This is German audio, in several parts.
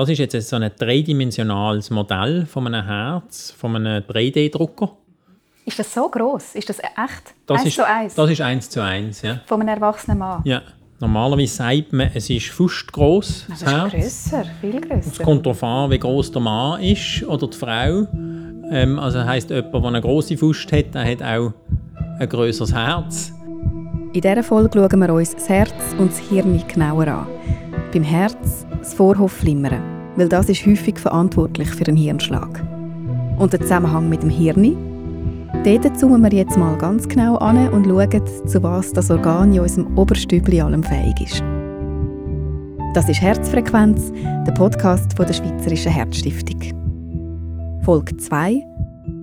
Das ist jetzt so ein dreidimensionales Modell von einem Herz, von einem 3D-Drucker. Ist das so groß? Ist das echt? Das eins ist, zu eins? Das ist eins zu eins, ja. Von einem erwachsenen Mann? ja. Normalerweise sagt man, es ist fast gross, das, Das Herz. ist grösser, viel Es grösser. kommt darauf an, wie groß der Mann ist oder die Frau. Ähm, also heisst, jemand, der eine grosse Faust hat, der hat auch ein grösseres Herz. In dieser Folge schauen wir uns das Herz und das Hirn genauer an. Beim Herz das Vorhofflimmern, weil das ist häufig verantwortlich für einen Hirnschlag. Und der Zusammenhang mit dem Hirn? Dort zoomen wir jetzt mal ganz genau an und schauen, zu was das Organ in unserem Oberstübli allem fähig ist. Das ist Herzfrequenz, der Podcast von der Schweizerischen Herzstiftung. Folge 2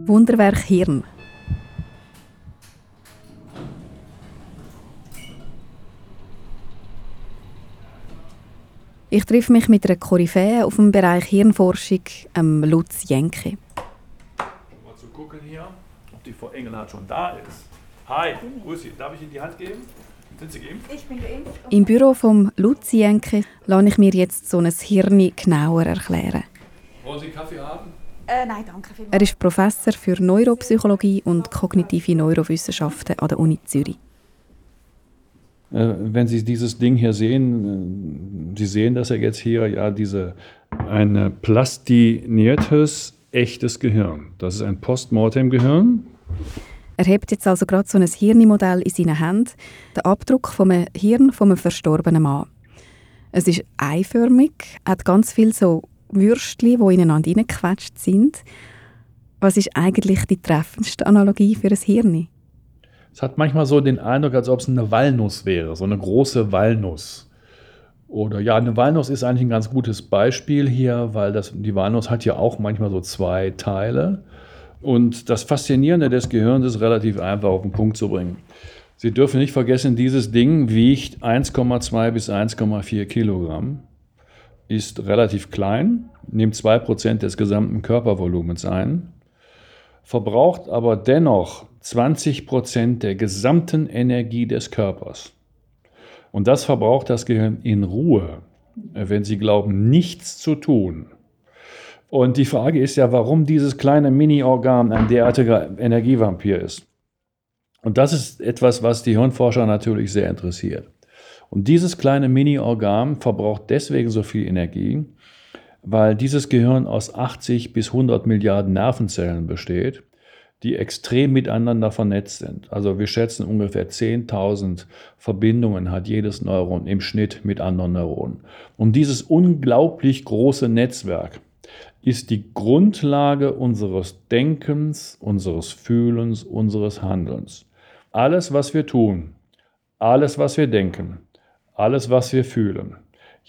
Wunderwerk Hirn. Ich treffe mich mit einer Koryphäe auf dem Bereich Hirnforschung, ähm Lutz Jenke. Mal zu gucken hier, ob die Frau Engelhardt schon da ist. Hi, ist sie? Darf ich Ihnen die Hand geben? Sind Sie geimpft? Im Büro von Lutz Jenke lasse ich mir jetzt so ein Hirn genauer erklären. Wollen Sie Kaffee haben? Äh, nein, danke vielmals. Er ist Professor für Neuropsychologie und kognitive Neurowissenschaften an der Uni Zürich. Äh, Wenn Sie dieses Ding hier sehen, äh, Sie sehen das ja jetzt hier, ja, diese ein plastiniertes, echtes Gehirn. Das ist ein Postmortem-Gehirn. Er hebt jetzt also gerade so ein Hirnmodell in seinen Händen, den Abdruck vom Hirn einem verstorbenen Mann. Es ist eiförmig, hat ganz viel so Würstchen, die ineinander hineingequetscht sind. Was ist eigentlich die treffendste Analogie für ein Hirn? Es hat manchmal so den Eindruck, als ob es eine Walnuss wäre, so eine große Walnuss. Oder ja, eine Walnuss ist eigentlich ein ganz gutes Beispiel hier, weil das, die Walnuss hat ja auch manchmal so zwei Teile. Und das Faszinierende des Gehirns ist relativ einfach auf den Punkt zu bringen. Sie dürfen nicht vergessen, dieses Ding wiegt 1,2 bis 1,4 Kilogramm, ist relativ klein, nimmt 2% des gesamten Körpervolumens ein, verbraucht aber dennoch 20% der gesamten Energie des Körpers. Und das verbraucht das Gehirn in Ruhe, wenn Sie glauben, nichts zu tun. Und die Frage ist ja, warum dieses kleine Mini-Organ ein derartiger Energievampir ist. Und das ist etwas, was die Hirnforscher natürlich sehr interessiert. Und dieses kleine Mini-Organ verbraucht deswegen so viel Energie, weil dieses Gehirn aus 80 bis 100 Milliarden Nervenzellen besteht, die extrem miteinander vernetzt sind. Also wir schätzen ungefähr 10.000 Verbindungen hat jedes Neuron im Schnitt mit anderen Neuronen. Und dieses unglaublich große Netzwerk ist die Grundlage unseres Denkens, unseres Fühlens, unseres Handelns. Alles, was wir tun, alles, was wir denken, alles, was wir fühlen,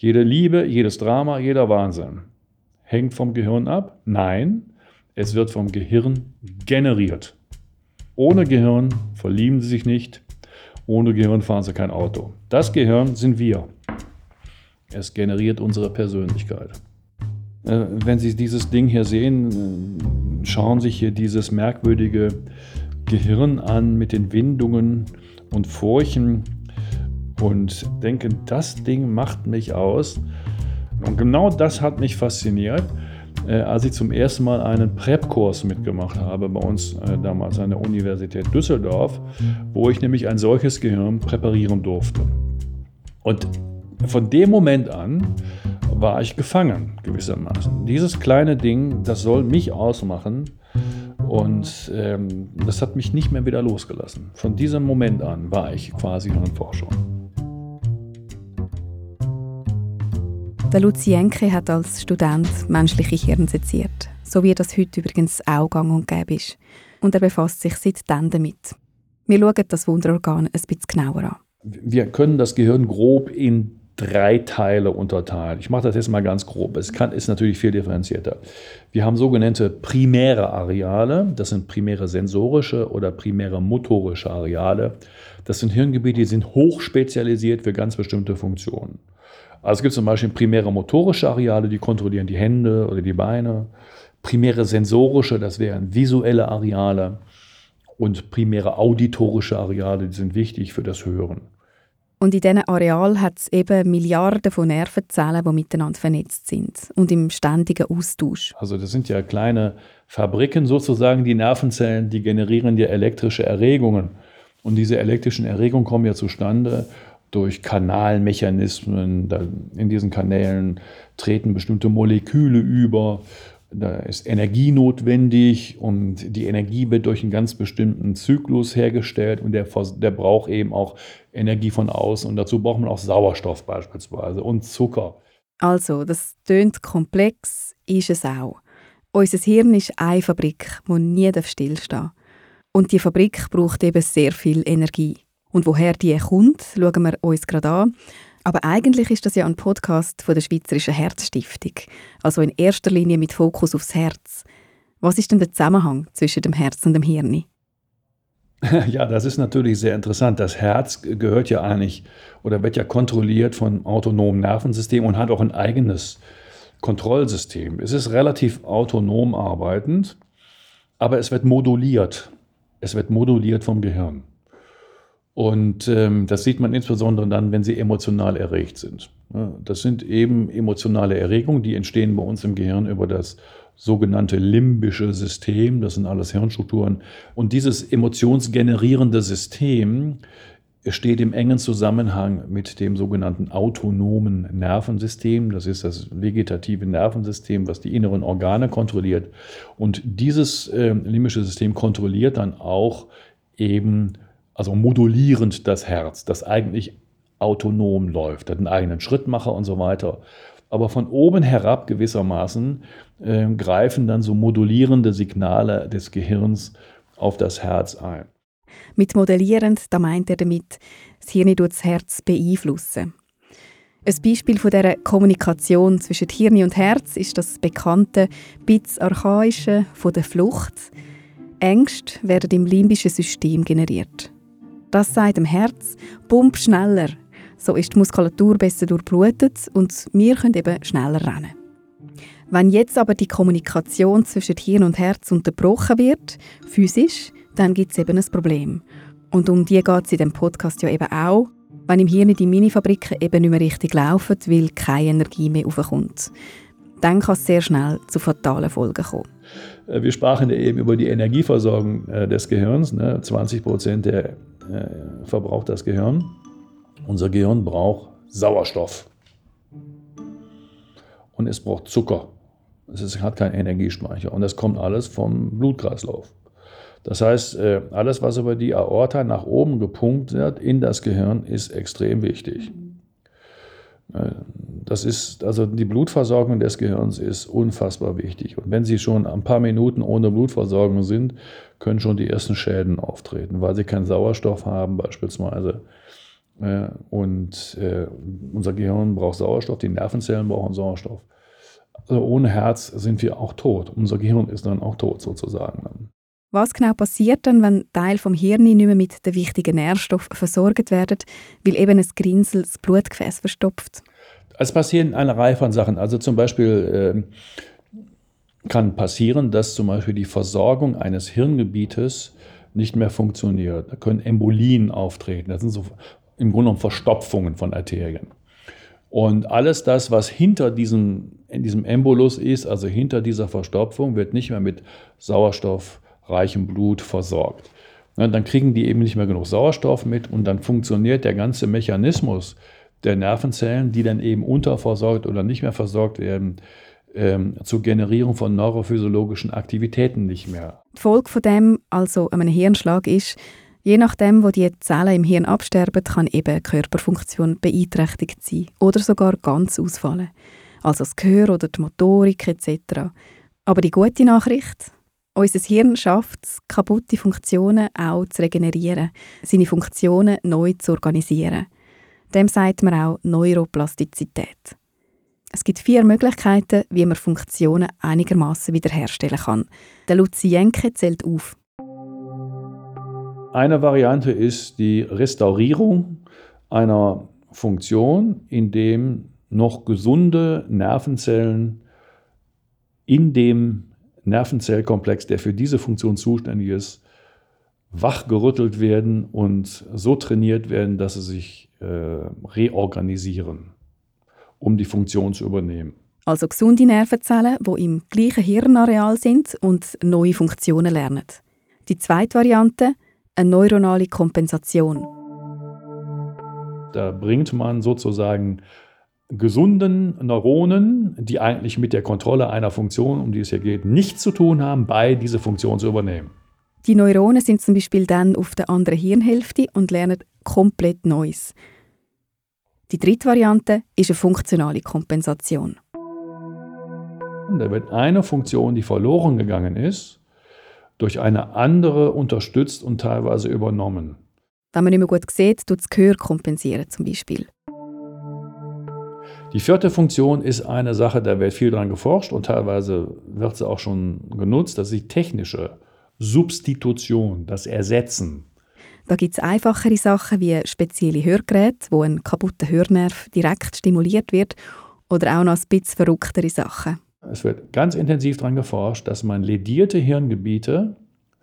jede Liebe, jedes Drama, jeder Wahnsinn, hängt vom Gehirn ab? Nein, es wird vom Gehirn generiert. Ohne Gehirn verlieben Sie sich nicht, ohne Gehirn fahren Sie kein Auto. Das Gehirn sind wir. Es generiert unsere Persönlichkeit. Äh, Wenn Sie dieses Ding hier sehen, äh, schauen sich hier dieses merkwürdige Gehirn an mit den Windungen und Furchen und denken, das Ding macht mich aus. Und genau das hat mich fasziniert, äh, als ich zum ersten Mal einen Prep-Kurs mitgemacht habe, bei uns äh, damals an der Universität Düsseldorf, wo ich nämlich ein solches Gehirn präparieren durfte. Und von dem Moment an war ich gefangen, gewissermaßen. Dieses kleine Ding, das soll mich ausmachen. Und ähm, das hat mich nicht mehr wieder losgelassen. Von diesem Moment an war ich quasi Hirnforscher. Der Lucienke hat als Student menschliche Hirn seziert, so wie das heute übrigens auch gang und gäbe ist. Und er befasst sich seitdem damit. Wir schauen das Wunderorgan ein bisschen genauer an. Wir können das Gehirn grob in drei Teile unterteilen. Ich mache das jetzt mal ganz grob. Es kann, ist natürlich viel differenzierter. Wir haben sogenannte primäre Areale. Das sind primäre sensorische oder primäre motorische Areale. Das sind Hirngebiete, die sind hochspezialisiert für ganz bestimmte Funktionen. Also es gibt zum Beispiel primäre motorische Areale, die kontrollieren die Hände oder die Beine. Primäre sensorische, das wären visuelle Areale. Und primäre auditorische Areale, die sind wichtig für das Hören. Und in diesen Areal hat es eben Milliarden von Nervenzellen, die miteinander vernetzt sind und im ständigen Austausch. Also das sind ja kleine Fabriken sozusagen, die Nervenzellen, die generieren ja elektrische Erregungen. Und diese elektrischen Erregungen kommen ja zustande durch Kanalmechanismen. In diesen Kanälen treten bestimmte Moleküle über da ist Energie notwendig und die Energie wird durch einen ganz bestimmten Zyklus hergestellt und der, der braucht eben auch Energie von außen und dazu braucht man auch Sauerstoff beispielsweise und Zucker. Also, das tönt komplex, ist es auch. Unser Hirn ist eine Fabrik, die nie stillstehen darf. Und die Fabrik braucht eben sehr viel Energie. Und woher die kommt, schauen wir uns gerade an. Aber eigentlich ist das ja ein Podcast von der Schweizerischen Herzstiftung, also in erster Linie mit Fokus aufs Herz. Was ist denn der Zusammenhang zwischen dem Herz und dem Hirn? Ja, das ist natürlich sehr interessant. Das Herz gehört ja eigentlich oder wird ja kontrolliert von autonomen Nervensystem und hat auch ein eigenes Kontrollsystem. Es ist relativ autonom arbeitend, aber es wird moduliert. Es wird moduliert vom Gehirn. Und ähm, das sieht man insbesondere dann, wenn sie emotional erregt sind. Das sind eben emotionale Erregungen, die entstehen bei uns im Gehirn über das sogenannte limbische System. Das sind alles Hirnstrukturen. Und dieses emotionsgenerierende System steht im engen Zusammenhang mit dem sogenannten autonomen Nervensystem. Das ist das vegetative Nervensystem, was die inneren Organe kontrolliert. Und dieses äh, limbische System kontrolliert dann auch eben also modulierend das Herz, das eigentlich autonom läuft, hat einen eigenen Schrittmacher und so weiter. Aber von oben herab gewissermaßen äh, greifen dann so modulierende Signale des Gehirns auf das Herz ein. Mit modellierend, da meint er damit, das Hirn tut das Herz beeinflussen. Ein Beispiel von dieser Kommunikation zwischen Hirn und Herz ist das bekannte Bits archaische von der Flucht. Ängste werden im limbischen System generiert. Das sagt dem Herz, pump schneller. So ist die Muskulatur besser durchblutet und wir können eben schneller rennen. Wenn jetzt aber die Kommunikation zwischen Hirn und Herz unterbrochen wird, physisch, dann gibt es eben ein Problem. Und um die geht es in dem Podcast ja eben auch, wenn im Hirn die Minifabriken eben nicht mehr richtig laufen, weil keine Energie mehr aufkommt. Dann kann es sehr schnell zu fatalen Folgen kommen. Äh, wir sprachen ja eben über die Energieversorgung äh, des Gehirns. 20 ne? Prozent der äh, verbraucht das Gehirn. Unser Gehirn braucht Sauerstoff. Und es braucht Zucker. Es hat keinen Energiespeicher. Und das kommt alles vom Blutkreislauf. Das heißt, äh, alles, was über die Aorta nach oben gepumpt wird in das Gehirn, ist extrem wichtig. Äh, das ist, also die Blutversorgung des Gehirns ist unfassbar wichtig. Und wenn Sie schon ein paar Minuten ohne Blutversorgung sind, können schon die ersten Schäden auftreten, weil Sie keinen Sauerstoff haben beispielsweise. Äh, und äh, unser Gehirn braucht Sauerstoff, die Nervenzellen brauchen Sauerstoff. Also ohne Herz sind wir auch tot. Unser Gehirn ist dann auch tot sozusagen. Was genau passiert dann, wenn Teil vom Hirn nicht mehr mit den wichtigen Nährstoffen versorgt werden, weil eben ein Grinsel das Blutgefäß verstopft? Es passieren eine Reihe von Sachen. Also zum Beispiel äh, kann passieren, dass zum Beispiel die Versorgung eines Hirngebietes nicht mehr funktioniert. Da können Embolien auftreten. Das sind so im Grunde genommen Verstopfungen von Arterien. Und alles das, was hinter diesem, in diesem Embolus ist, also hinter dieser Verstopfung, wird nicht mehr mit Sauerstoff reichem Blut versorgt. Dann kriegen die eben nicht mehr genug Sauerstoff mit und dann funktioniert der ganze Mechanismus der Nervenzellen, die dann eben unterversorgt oder nicht mehr versorgt werden, ähm, zur Generierung von neurophysiologischen Aktivitäten nicht mehr. Die Folge von dem, also einem Hirnschlag, ist, je nachdem, wo die Zellen im Hirn absterben, kann eben Körperfunktion beeinträchtigt sein oder sogar ganz ausfallen. Also das Gehör oder die Motorik etc. Aber die gute Nachricht, unser Hirn schafft es, kaputte Funktionen auch zu regenerieren, seine Funktionen neu zu organisieren. Dem sagt man auch Neuroplastizität. Es gibt vier Möglichkeiten, wie man Funktionen einigermaßen wiederherstellen kann. Der Luzi Jenke zählt auf. Eine Variante ist die Restaurierung einer Funktion, in dem noch gesunde Nervenzellen in dem Nervenzellkomplex, der für diese Funktion zuständig ist, wachgerüttelt werden und so trainiert werden, dass sie sich äh, reorganisieren, um die Funktion zu übernehmen. Also gesunde Nervenzellen, die im gleichen Hirnareal sind und neue Funktionen lernen. Die zweite Variante, eine neuronale Kompensation. Da bringt man sozusagen gesunden Neuronen, die eigentlich mit der Kontrolle einer Funktion, um die es hier geht, nichts zu tun haben, bei, diese Funktion zu übernehmen. Die Neuronen sind zum Beispiel dann auf der anderen Hirnhälfte und lernen komplett Neues. Die dritte Variante ist eine funktionale Kompensation. Da wird eine Funktion, die verloren gegangen ist, durch eine andere unterstützt und teilweise übernommen. Wenn man nicht mehr gut sieht, tut das Gehör kompensieren zum Beispiel. Die vierte Funktion ist eine Sache, da wird viel dran geforscht und teilweise wird sie auch schon genutzt, das ist die technische Substitution, das Ersetzen. Da gibt es einfachere Sachen wie spezielle Hörgeräte, wo ein kaputter Hörnerv direkt stimuliert wird oder auch noch ein bisschen verrücktere Sachen. Es wird ganz intensiv daran geforscht, dass man ledierte Hirngebiete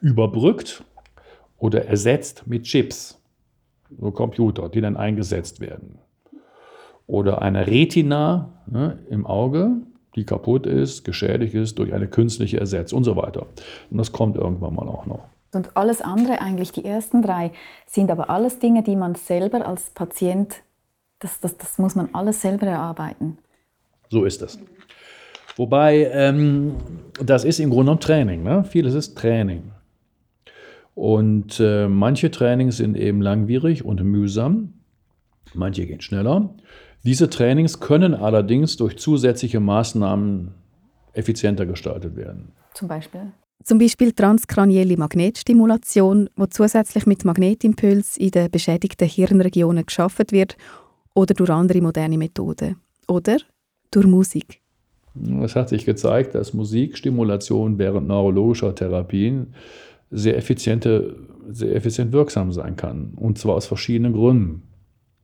überbrückt oder ersetzt mit Chips, so Computer, die dann eingesetzt werden oder eine Retina ne, im Auge, die kaputt ist, geschädigt ist durch eine künstliche Ersetzung und so weiter. Und das kommt irgendwann mal auch noch. Und alles andere, eigentlich die ersten drei, sind aber alles Dinge, die man selber als Patient, das, das, das muss man alles selber erarbeiten. So ist es. Wobei, ähm, das ist im Grunde genommen Training. Ne? Vieles ist Training. Und äh, manche Trainings sind eben langwierig und mühsam. Manche gehen schneller. Diese Trainings können allerdings durch zusätzliche Maßnahmen effizienter gestaltet werden. Zum Beispiel? Zum Beispiel transkranielle Magnetstimulation, wo zusätzlich mit Magnetimpuls in den beschädigten Hirnregionen geschaffen wird, oder durch andere moderne Methoden. Oder durch Musik. Es hat sich gezeigt, dass Musikstimulation während neurologischer Therapien sehr, effiziente, sehr effizient wirksam sein kann. Und zwar aus verschiedenen Gründen.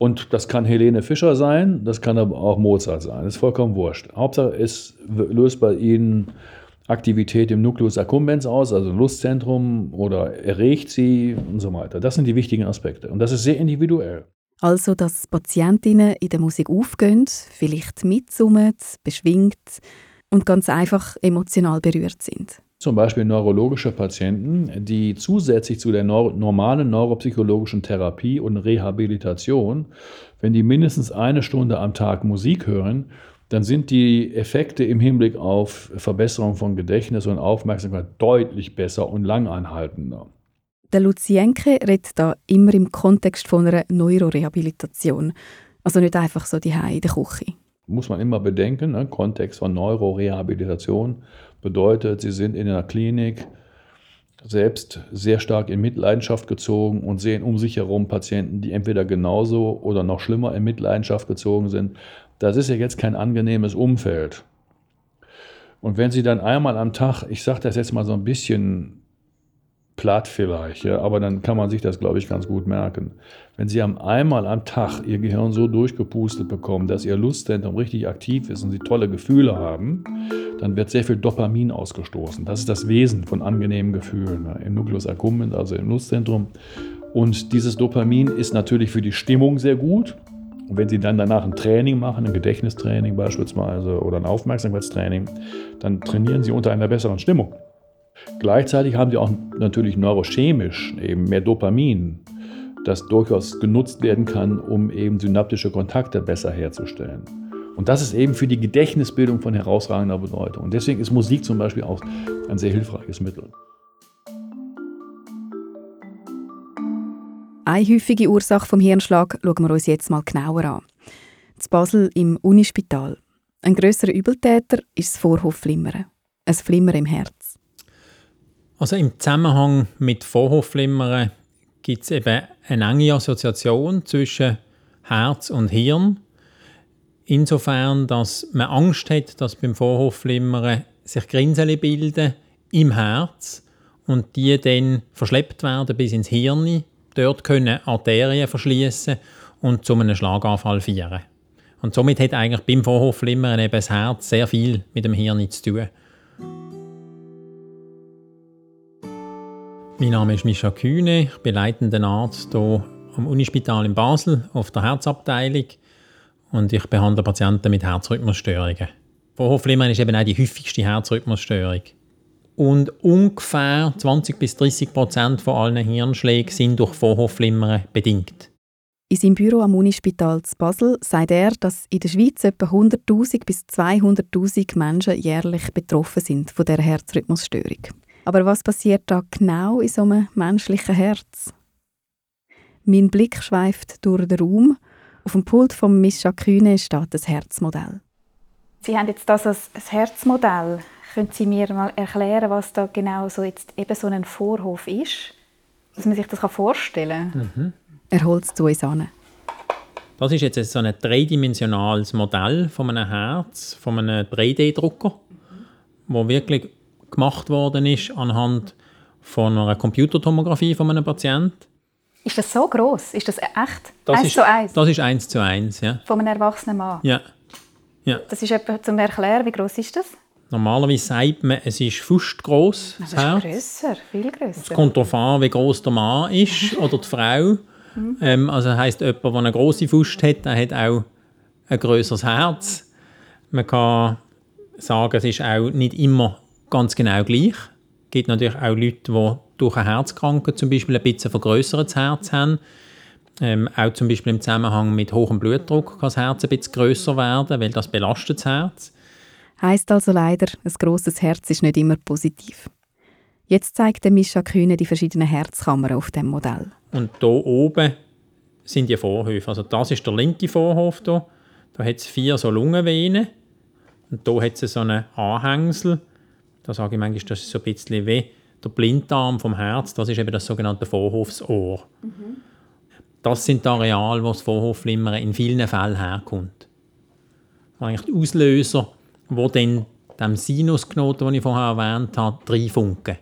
Und das kann Helene Fischer sein, das kann aber auch Mozart sein. Das ist vollkommen wurscht. Hauptsache, es löst bei Ihnen Aktivität im Nucleus accumbens aus, also Lustzentrum, oder erregt sie und so weiter. Das sind die wichtigen Aspekte. Und das ist sehr individuell. Also, dass Patientinnen in der Musik aufgehen, vielleicht mitsummen, beschwingt und ganz einfach emotional berührt sind zum Beispiel neurologische Patienten, die zusätzlich zu der nor normalen neuropsychologischen Therapie und Rehabilitation, wenn die mindestens eine Stunde am Tag Musik hören, dann sind die Effekte im Hinblick auf Verbesserung von Gedächtnis und Aufmerksamkeit deutlich besser und langanhaltender. Der Lucienke redet da immer im Kontext von einer Neurorehabilitation. Also nicht einfach so die in der Küche. Muss man immer bedenken, ne? Kontext von Neurorehabilitation bedeutet, sie sind in einer Klinik selbst sehr stark in Mitleidenschaft gezogen und sehen um sich herum Patienten, die entweder genauso oder noch schlimmer in Mitleidenschaft gezogen sind. Das ist ja jetzt kein angenehmes Umfeld. Und wenn Sie dann einmal am Tag, ich sage das jetzt mal so ein bisschen platt vielleicht, ja, aber dann kann man sich das, glaube ich, ganz gut merken. Wenn Sie einmal am Tag Ihr Gehirn so durchgepustet bekommen, dass Ihr Lustzentrum richtig aktiv ist und Sie tolle Gefühle haben, dann wird sehr viel Dopamin ausgestoßen. Das ist das Wesen von angenehmen Gefühlen ne, im Nucleus accumbens, also im Lustzentrum. Und dieses Dopamin ist natürlich für die Stimmung sehr gut. Und wenn Sie dann danach ein Training machen, ein Gedächtnistraining beispielsweise oder ein Aufmerksamkeitstraining, dann trainieren Sie unter einer besseren Stimmung. Gleichzeitig haben sie auch natürlich neurochemisch eben mehr Dopamin, das durchaus genutzt werden kann, um eben synaptische Kontakte besser herzustellen. Und das ist eben für die Gedächtnisbildung von herausragender Bedeutung. Und deswegen ist Musik zum Beispiel auch ein sehr hilfreiches Mittel. Eine häufige Ursache vom Hirnschlag schauen wir uns jetzt mal genauer an. In Basel im Unispital. Ein grösserer Übeltäter ist das Vorhofflimmern. Ein Flimmern im Herz. Also im Zusammenhang mit Vorhofflimmern gibt es eben eine enge Assoziation zwischen Herz und Hirn. Insofern, dass man Angst hat, dass beim Vorhofflimmern sich Grinseli bilden im Herz und die dann verschleppt werden bis ins Hirn. Dort können Arterien verschließen und zu einem Schlaganfall führen. Und somit hat eigentlich beim Vorhofflimmern eben das Herz sehr viel mit dem Hirn zu tun. Mein Name ist Mischa Kühne, ich bin leitender Arzt hier am Unispital in Basel auf der Herzabteilung und ich behandle Patienten mit Herzrhythmusstörungen. Vorhofflimmern ist eben auch die häufigste Herzrhythmusstörung. Und ungefähr 20 bis 30 Prozent von allen Hirnschlägen sind durch Vorhofflimmern bedingt. In seinem Büro am Unispital zu Basel sagt er, dass in der Schweiz etwa 100.000 bis 200.000 Menschen jährlich betroffen sind von der Herzrhythmusstörung. Aber was passiert da genau in so einem menschlichen Herz? Mein Blick schweift durch den Raum. Auf dem Pult von Mischa Kühne steht das Herzmodell. Sie haben jetzt das als Herzmodell. Können Sie mir mal erklären, was da genau so jetzt eben so ein Vorhof ist? Dass man sich das vorstellen kann? Mhm. Er holt es zu uns an. Das ist jetzt so ein dreidimensionales Modell von einem Herz, von einem 3D-Drucker, wo wirklich gemacht worden ist anhand von einer Computertomographie von einem Patienten. Ist das so groß? Ist das echt? Das eins ist, zu eins? Das ist eins zu eins, ja. Von einem erwachsenen Mann? Ja. ja. Das ist etwa zum Erklären, wie groß ist das? Normalerweise sagt man, es ist fast gross. Das, das ist grösser, viel grösser. Es kommt darauf an, wie groß der Mann ist oder die Frau. Mhm. Ähm, also heisst, jemand, der eine grosse Faust hat, der hat auch ein grösseres Herz. Man kann sagen, es ist auch nicht immer ganz genau gleich. Es gibt natürlich auch Leute, die durch eine Herzkrankheit zum Beispiel ein bisschen vergrößertes Herz haben. Ähm, auch zum Beispiel im Zusammenhang mit hohem Blutdruck kann das Herz ein bisschen grösser werden, weil das belastet das Herz. Heißt also leider, ein grosses Herz ist nicht immer positiv. Jetzt zeigt der Mischa Kühne die verschiedenen Herzkammern auf dem Modell. Und hier oben sind die Vorhöfe. Also das ist der linke Vorhof hier. Da hat es vier so Lungenvenen. Und hier hat es so einen Anhängsel. Da sage ich manchmal, das ist so ein bisschen wie der Blinddarm vom Herz. Das ist eben das sogenannte Vorhofsohr. Mhm. Das sind die Areale, wo das Vorhofflimmern in vielen Fällen herkommt. Eigentlich die Auslöser, wo dann dem Sinusknoten, den ich vorher erwähnt habe, reinfunken.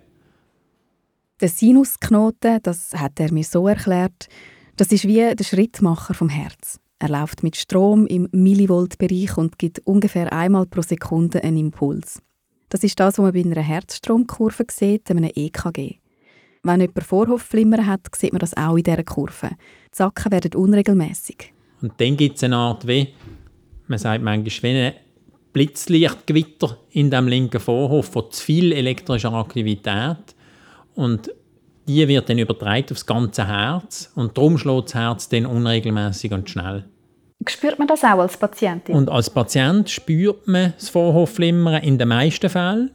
Der Sinusknoten, das hat er mir so erklärt, das ist wie der Schrittmacher vom Herz. Er läuft mit Strom im Millivoltbereich und gibt ungefähr einmal pro Sekunde einen Impuls. Das ist das, was man bei einer Herzstromkurve sieht, einem EKG. Wenn jemand Vorhofflimmern hat, sieht man das auch in dieser Kurve. Die Sacken werden unregelmäßig. Und dann gibt es eine Art wie, man sagt manchmal, wie ein Blitzlichtgewitter in dem linken Vorhof von zu viel elektrischer Aktivität. Und die wird dann übertragen aufs ganze Herz und darum schlägt das Herz dann unregelmäßig und schnell. Spürt man das auch als Patientin? Und als Patient spürt man das Vorhofflimmern in den meisten Fällen.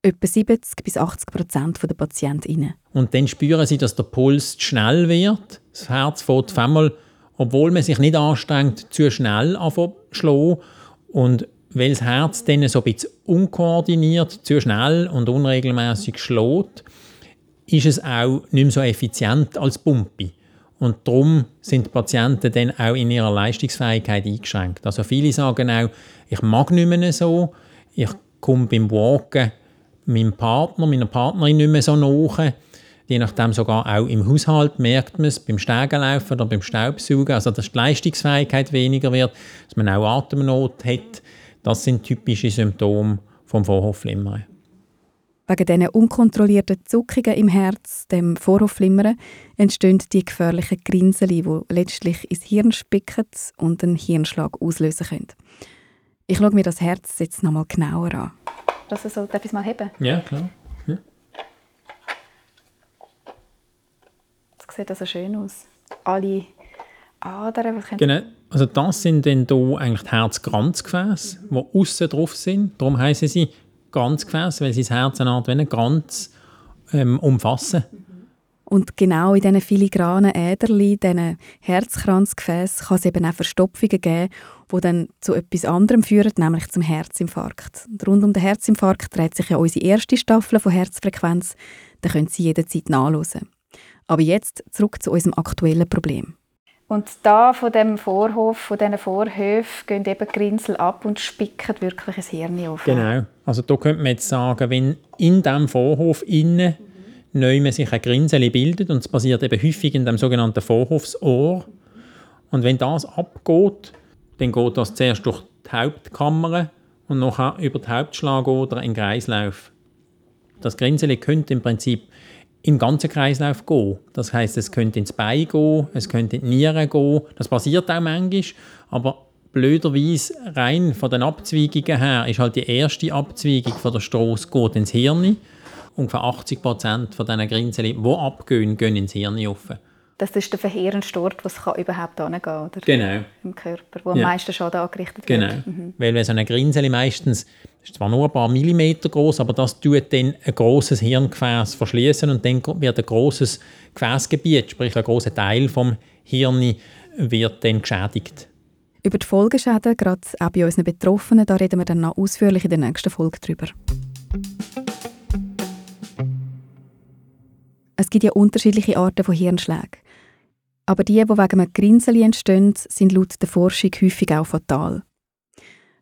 Etwa 70 bis 80 Prozent der Patientinnen. Und dann spüren sie, dass der Puls zu schnell wird. Das Herz fährt auf einmal, obwohl man sich nicht anstrengt, zu schnell anfangen Und weil das Herz dann so ein bisschen unkoordiniert, zu schnell und unregelmäßig schlägt, ist es auch nicht mehr so effizient als Pumpe. Und darum sind die Patienten dann auch in ihrer Leistungsfähigkeit eingeschränkt. Also viele sagen auch, ich mag nicht mehr so, ich komme beim Walken meinem Partner, meiner Partnerin nicht mehr so nahe. Je nachdem sogar auch im Haushalt merkt man es, beim Stegenlaufen oder beim Staubsaugen, also dass die Leistungsfähigkeit weniger wird, dass man auch Atemnot hat. Das sind typische Symptome vom Vorhofflimmern. Wegen diesen unkontrollierten Zuckungen im Herz, dem Vorhofflimmern, entstehen die gefährlichen Grinseli, die letztlich ins Hirn spicken und einen Hirnschlag auslösen können. Ich schaue mir das Herz jetzt noch mal genauer an. Dass er so etwas mal heben? Ja, klar. Ja. Das sieht also schön aus. Alle Adern, was Genau. Also das sind dann hier eigentlich die Herzkranzgefäße, die außen drauf sind. Darum heißen sie Ganzgefäß, weil sie das Herz eine Kranz ähm, umfassen. Und genau in diesen filigranen Äderli, diesen Herzkranzgefäßen, kann es eben auch Verstopfungen geben, die dann zu etwas anderem führen, nämlich zum Herzinfarkt. Und rund um den Herzinfarkt dreht sich ja unsere erste Staffel von Herzfrequenz. Da können Sie jederzeit nachlesen. Aber jetzt zurück zu unserem aktuellen Problem. Und da von dem Vorhof, von diesen Vorhöfen, gehen eben Grinsel ab und spicken wirklich ein Hirn auf. Genau. Also da könnte man jetzt sagen, wenn in diesem Vorhof innen mhm. neu sich ein Grinsel bildet, und es passiert eben häufig in dem sogenannten Vorhofsohr, und wenn das abgeht, dann geht das zuerst durch die Hauptkammer und nachher über die Hauptschlagader in Kreislauf. Das Grinsel könnte im Prinzip im ganzen Kreislauf gehen. Das heißt, es könnte ins Bein gehen, es könnte in die Nieren gehen. Das passiert auch manchmal, aber blöderweise rein von den Abzweigungen her ist halt die erste Abzweigung von der Strasse geht ins Hirn. Ungefähr 80 Prozent von diesen Grinsen, die abgehen, gehen ins Hirn rauf. Das ist der verheerendste Ort, was überhaupt hingehen kann, Genau. Im Körper, wo ja. am meisten Schaden angerichtet genau. wird. Genau. Mhm. Weil so eine Grinseli meistens ist zwar nur ein paar Millimeter groß, aber das tut dann ein großes Hirngefäß verschließen und dann wird ein großes Gefäßgebiet, sprich ein großer Teil vom Hirn, wird dann geschädigt. Über die Folgeschäden, gerade auch bei unseren Betroffenen, da reden wir dann noch ausführlich in der nächsten Folge drüber. Es gibt ja unterschiedliche Arten von Hirnschlägen. Aber die, die wegen einem Grinseli entstehen, sind laut der Forschung häufig auch fatal.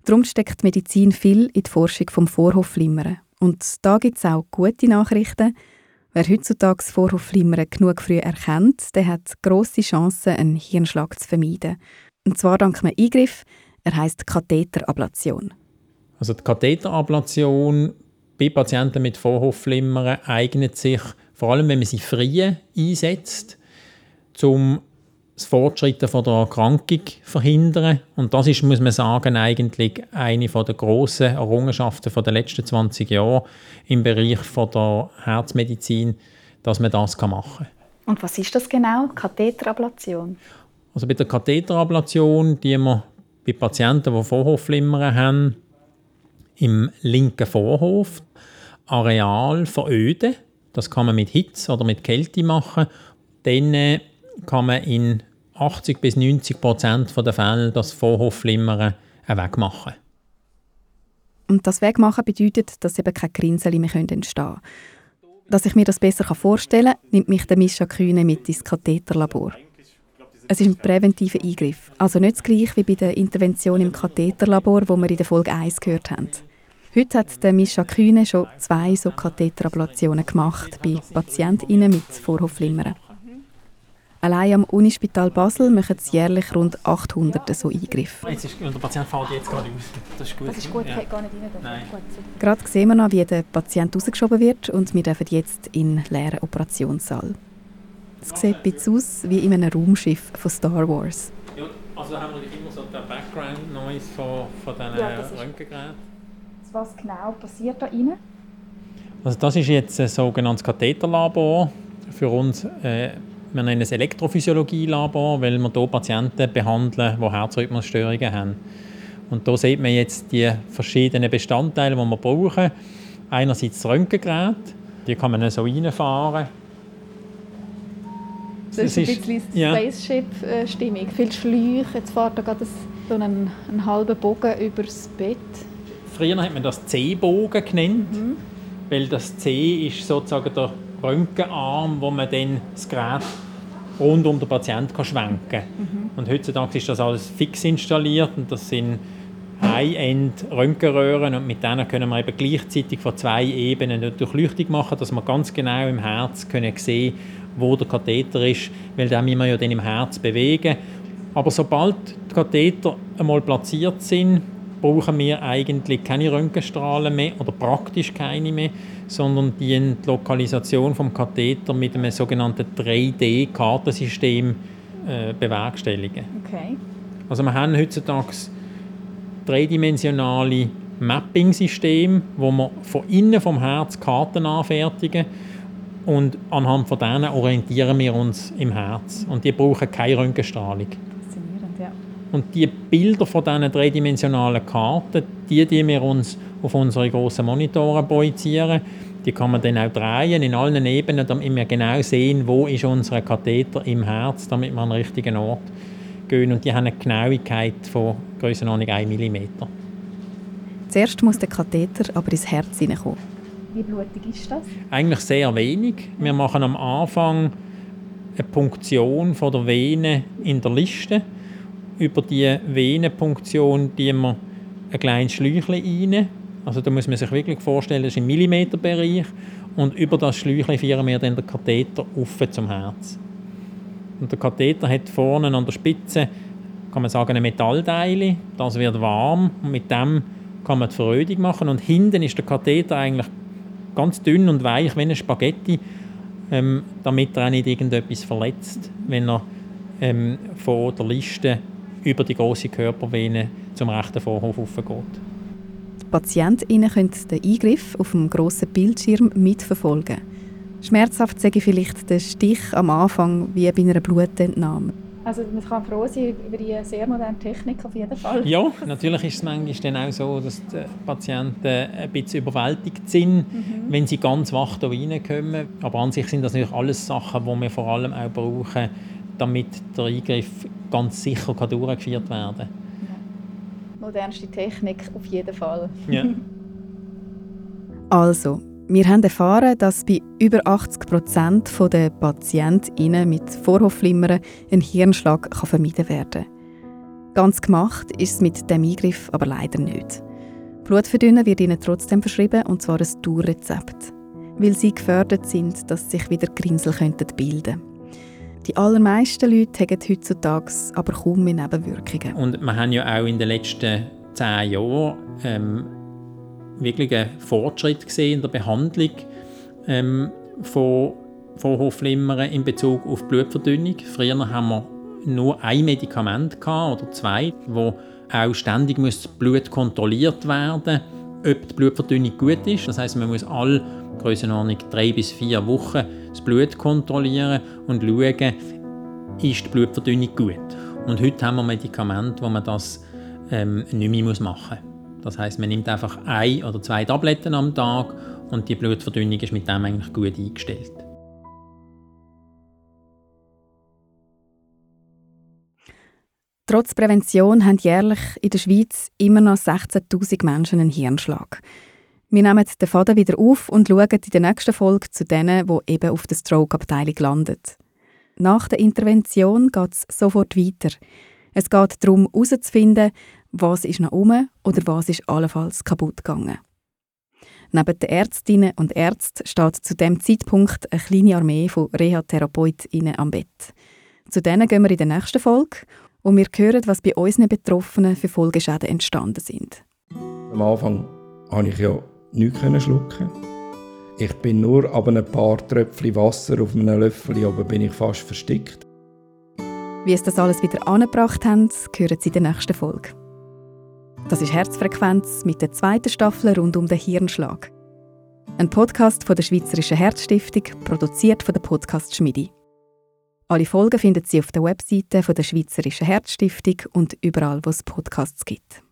Darum steckt Medizin viel in die Forschung vom Vorhofflimmern. Und da gibt es auch gute Nachrichten. Wer heutzutage das Vorhofflimmern genug früh erkennt, der hat grosse Chancen, einen Hirnschlag zu vermeiden. Und zwar dank einem Eingriff, er heißt Katheterablation. Also die Katheterablation bei Patienten mit Vorhofflimmern eignet sich vor allem, wenn man sie früh einsetzt um das Fortschreiten von der Erkrankung zu verhindern. Und das ist, muss man sagen, eigentlich eine der grossen Errungenschaften der letzten 20 Jahre im Bereich von der Herzmedizin, dass man das machen kann. Und was ist das genau, Katheterablation? Also bei der Katheterablation, die wir bei Patienten, die Vorhofflimmern haben, im linken Vorhof Areal veröden. Das kann man mit Hitze oder mit Kälte machen. Dann kann man in 80 bis 90 Prozent der Fälle das Vorhofflimmern wegmachen. Und das Wegmachen bedeutet, dass eben keine Grinseli mehr entstehen können. Dass ich mir das besser vorstellen kann, nimmt mich der Mischa Kühne mit ins Katheterlabor. Es ist ein präventiver Eingriff, also nicht das gleiche wie bei der Intervention im Katheterlabor, wo wir in der Folge 1 gehört haben. Heute hat der Mischa Kühne schon zwei so Katheterablationen gemacht bei PatientInnen mit Vorhofflimmern. Allein am Unispital Basel machen es jährlich rund 800 so Eingriffe. Jetzt ist, der Patient fällt jetzt gerade raus. Das ist gut. Das ist gut, ja. gar nicht rein. Nein. Gerade sehen wir noch, wie der Patient rausgeschoben wird und wir dürfen jetzt in den leeren Operationssaal. Es sieht ein bisschen aus wie in einem Raumschiff von Star Wars. Ja, also da haben wir immer so den Background-Noise von, von diesen ja, Röntgengeräten. Was genau passiert da rein? Also das ist jetzt ein sogenanntes Katheterlabor für uns. Äh, wir nennen es Elektrophysiologie-Labor, weil wir hier Patienten behandeln, die Herzrhythmusstörungen haben. Und hier sieht man jetzt die verschiedenen Bestandteile, die wir brauchen. Einerseits das Röntgengerät, die kann man so reinfahren. Das, das ist ein bisschen ja. Spaceship-Stimmung. Viel Schläuche, jetzt fährt da gerade so einen, einen halben Bogen über das Bett. Früher hat man das C-Bogen genannt, mhm. weil das C ist sozusagen der Röntgenarm, wo man dann das Gerät rund um den Patienten kann schwenken kann. Mhm. Und heutzutage ist das alles fix installiert und das sind High-End-Röntgenröhren und mit denen können wir eben gleichzeitig von zwei Ebenen eine Durchleuchtung machen, dass wir ganz genau im Herz können sehen wo der Katheter ist, weil den müssen wir ja dann im Herz bewegen. Aber sobald die Katheter einmal platziert sind, brauchen wir eigentlich keine Röntgenstrahlen mehr oder praktisch keine mehr, sondern die Lokalisation vom Katheter mit einem sogenannten 3D-Kartensystem äh, bewerkstelligen. Okay. Also wir haben heutzutage dreidimensionale Mapping-Systeme, wo wir von innen vom Herz Karten anfertigen und anhand von denen orientieren wir uns im Herz. Und die brauchen keine Röntgenstrahlung. Faszinierend, ja. Und die Bilder von diesen dreidimensionalen Karten, die, die wir uns auf unsere grossen Monitore projizieren, die kann man dann auch drehen in allen Ebenen, damit wir genau sehen, wo ist unser Katheter im Herz, damit wir an den richtigen Ort gehen. Und die haben eine Genauigkeit von Grössenordnung 1 mm. Zuerst muss der Katheter aber ins Herz hineinkommen. Wie blutig ist das? Eigentlich sehr wenig. Wir machen am Anfang eine Punktion von der Vene in der Liste. Über die Venenpunktion die wir ein kleines Schläuchchen rein. Also da muss man sich wirklich vorstellen, das ist im Millimeterbereich. Und über das Schläuchchen führen wir dann den Katheter auf zum Herz. Und der Katheter hat vorne an der Spitze, kann man sagen, ein Metallteil. Das wird warm und mit dem kann man die Verrödung machen. Und hinten ist der Katheter eigentlich ganz dünn und weich wie ein Spaghetti ähm, damit er auch nicht irgendetwas verletzt, wenn er ähm, von der Liste über die große Körpervene zum rechten Vorhof geht. Die PatientInnen können den Eingriff auf dem grossen Bildschirm mitverfolgen. Schmerzhaft sage ich vielleicht der Stich am Anfang wie bei einer Blutentnahme. Also man kann froh sein über die sehr moderne Technik auf jeden Fall. Ja, natürlich ist es manchmal dann auch so, dass die Patienten ein bisschen überwältigt sind, mhm. wenn sie ganz wach da reinkommen. Aber an sich sind das natürlich alles Sachen, die wir vor allem auch brauchen, damit der Eingriff ganz sicher durchgeführt werden kann. Ja. Modernste Technik auf jeden Fall. Ja. also, wir haben erfahren, dass bei über 80 Prozent der PatientInnen mit Vorhofflimmern ein Hirnschlag kann vermieden werden kann. Ganz gemacht ist es mit dem Eingriff aber leider nicht. Blutverdünnen wird ihnen trotzdem verschrieben, und zwar ein Dauerrezept, weil sie gefördert sind, dass sich wieder Grinsel bilden könnten. Die allermeisten Leute haben heutzutage aber kaum mehr Nebenwirkungen. Und wir haben ja auch in den letzten zehn Jahren ähm, wirklich einen Fortschritt gesehen in der Behandlung ähm, von Vorhofflimmern in Bezug auf Blutverdünnung. Früher haben wir nur ein Medikament gehabt, oder zwei, wo auch ständig muss Blut kontrolliert werden, ob die Blutverdünnung gut ist. Das heißt, man muss alle Größenordnung drei bis vier Wochen das Blut kontrollieren und schauen, ist die Blutverdünnung gut. Und heute haben wir Medikamente, wo man das ähm, nicht mehr machen muss. Das heißt, man nimmt einfach ein oder zwei Tabletten am Tag und die Blutverdünnung ist mit dem eigentlich gut eingestellt. Trotz Prävention haben jährlich in der Schweiz immer noch 16.000 Menschen einen Hirnschlag. Wir nehmen den Faden wieder auf und schauen in der nächsten Folge zu denen, die eben auf der Stroke-Abteilung landen. Nach der Intervention geht es sofort weiter. Es geht darum, herauszufinden, was ist noch um oder was ist allenfalls kaputt gegangen. Neben den Ärztinnen und Ärzten steht zu dem Zeitpunkt eine kleine Armee von Reha-TherapeutInnen am Bett. Zu denen gehen wir in der nächsten Folge und wir hören, was bei unseren Betroffenen für Folgeschäden entstanden sind. Am Anfang konnte ich ja nichts schlucken. Ich bin nur ab ein paar Tröpfchen Wasser auf einem Löffel, aber bin ich fast verstickt. Wie es das alles wieder angebracht haben, hören Sie in der nächsten Folge. Das ist Herzfrequenz mit der zweiten Staffel rund um den Hirnschlag. Ein Podcast von der Schweizerischen Herzstiftung, produziert von der Podcast Schmidi. Alle Folgen finden Sie auf der Webseite von der Schweizerischen Herzstiftung und überall, wo es Podcasts gibt.